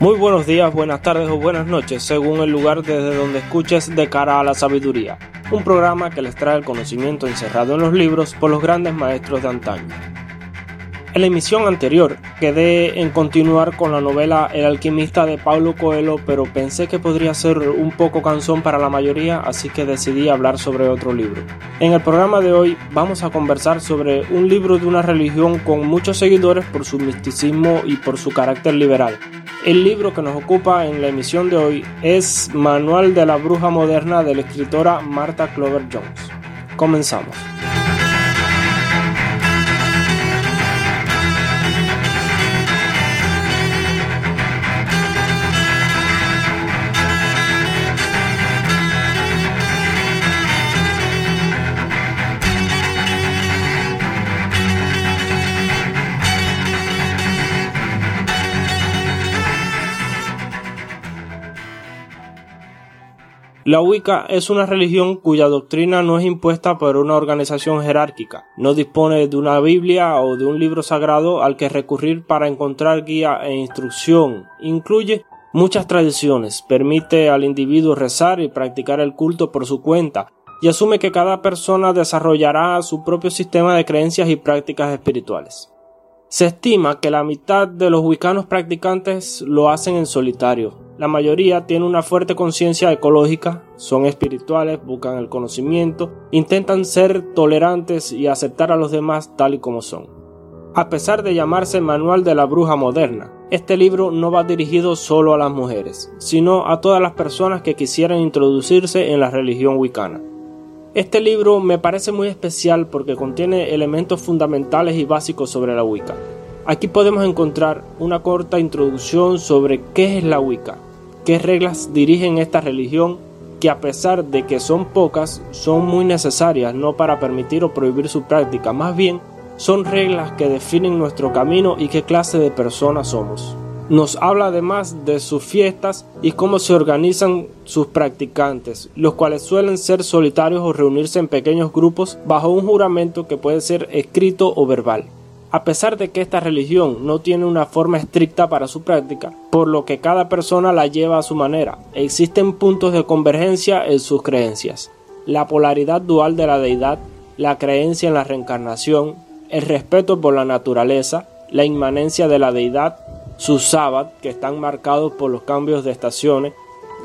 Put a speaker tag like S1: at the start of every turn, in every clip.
S1: Muy buenos días, buenas tardes o buenas noches, según el lugar desde donde escuches de cara a la sabiduría, un programa que les trae el conocimiento encerrado en los libros por los grandes maestros de antaño. En la emisión anterior quedé en continuar con la novela El alquimista de Paulo Coelho, pero pensé que podría ser un poco cansón para la mayoría, así que decidí hablar sobre otro libro. En el programa de hoy vamos a conversar sobre un libro de una religión con muchos seguidores por su misticismo y por su carácter liberal. El libro que nos ocupa en la emisión de hoy es Manual de la Bruja Moderna de la escritora Martha Clover Jones. Comenzamos. La Wicca es una religión cuya doctrina no es impuesta por una organización jerárquica, no dispone de una Biblia o de un libro sagrado al que recurrir para encontrar guía e instrucción, incluye muchas tradiciones, permite al individuo rezar y practicar el culto por su cuenta, y asume que cada persona desarrollará su propio sistema de creencias y prácticas espirituales. Se estima que la mitad de los wicanos practicantes lo hacen en solitario, la mayoría tiene una fuerte conciencia ecológica, son espirituales, buscan el conocimiento, intentan ser tolerantes y aceptar a los demás tal y como son. A pesar de llamarse Manual de la Bruja Moderna, este libro no va dirigido solo a las mujeres, sino a todas las personas que quisieran introducirse en la religión wicana. Este libro me parece muy especial porque contiene elementos fundamentales y básicos sobre la Wicca. Aquí podemos encontrar una corta introducción sobre qué es la Wicca, qué reglas dirigen esta religión que a pesar de que son pocas, son muy necesarias no para permitir o prohibir su práctica, más bien son reglas que definen nuestro camino y qué clase de personas somos. Nos habla además de sus fiestas y cómo se organizan sus practicantes, los cuales suelen ser solitarios o reunirse en pequeños grupos bajo un juramento que puede ser escrito o verbal a pesar de que esta religión no tiene una forma estricta para su práctica, por lo que cada persona la lleva a su manera, existen puntos de convergencia en sus creencias. La polaridad dual de la deidad, la creencia en la reencarnación, el respeto por la naturaleza, la inmanencia de la deidad, sus sábados que están marcados por los cambios de estaciones.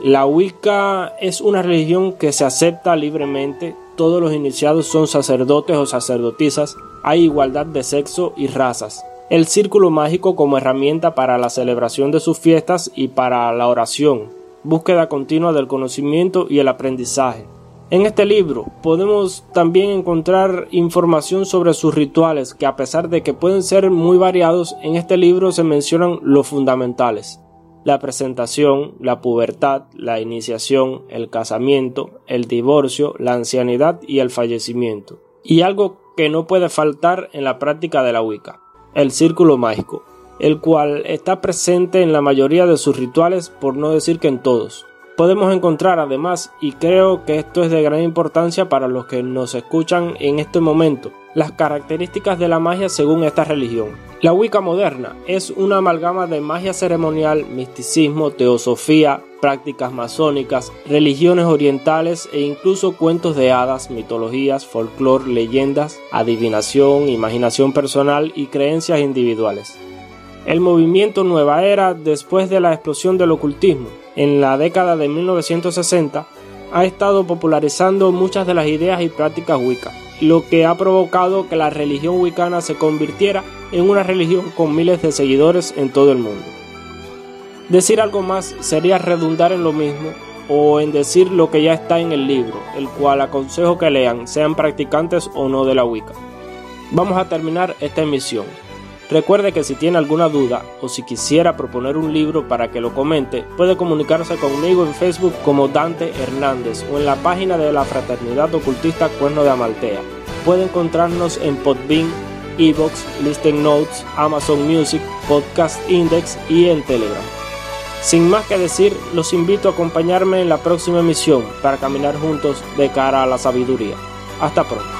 S1: La Wicca es una religión que se acepta libremente, todos los iniciados son sacerdotes o sacerdotisas, hay igualdad de sexo y razas. El círculo mágico como herramienta para la celebración de sus fiestas y para la oración, búsqueda continua del conocimiento y el aprendizaje. En este libro podemos también encontrar información sobre sus rituales que a pesar de que pueden ser muy variados, en este libro se mencionan los fundamentales la presentación, la pubertad, la iniciación, el casamiento, el divorcio, la ancianidad y el fallecimiento. Y algo que no puede faltar en la práctica de la Wicca, el círculo mágico, el cual está presente en la mayoría de sus rituales, por no decir que en todos. Podemos encontrar además, y creo que esto es de gran importancia para los que nos escuchan en este momento, las características de la magia según esta religión. La Wicca moderna es una amalgama de magia ceremonial, misticismo, teosofía, prácticas masónicas, religiones orientales e incluso cuentos de hadas, mitologías, folclore, leyendas, adivinación, imaginación personal y creencias individuales. El movimiento Nueva Era, después de la explosión del ocultismo, en la década de 1960, ha estado popularizando muchas de las ideas y prácticas Wicca lo que ha provocado que la religión wicana se convirtiera en una religión con miles de seguidores en todo el mundo. Decir algo más sería redundar en lo mismo o en decir lo que ya está en el libro, el cual aconsejo que lean, sean practicantes o no de la Wicca. Vamos a terminar esta emisión. Recuerde que si tiene alguna duda o si quisiera proponer un libro para que lo comente, puede comunicarse conmigo en Facebook como Dante Hernández o en la página de la Fraternidad Ocultista Cuerno de Amaltea. Puede encontrarnos en Podbean, Evox, Listen Notes, Amazon Music, Podcast Index y en Telegram. Sin más que decir, los invito a acompañarme en la próxima emisión para caminar juntos de cara a la sabiduría. Hasta pronto.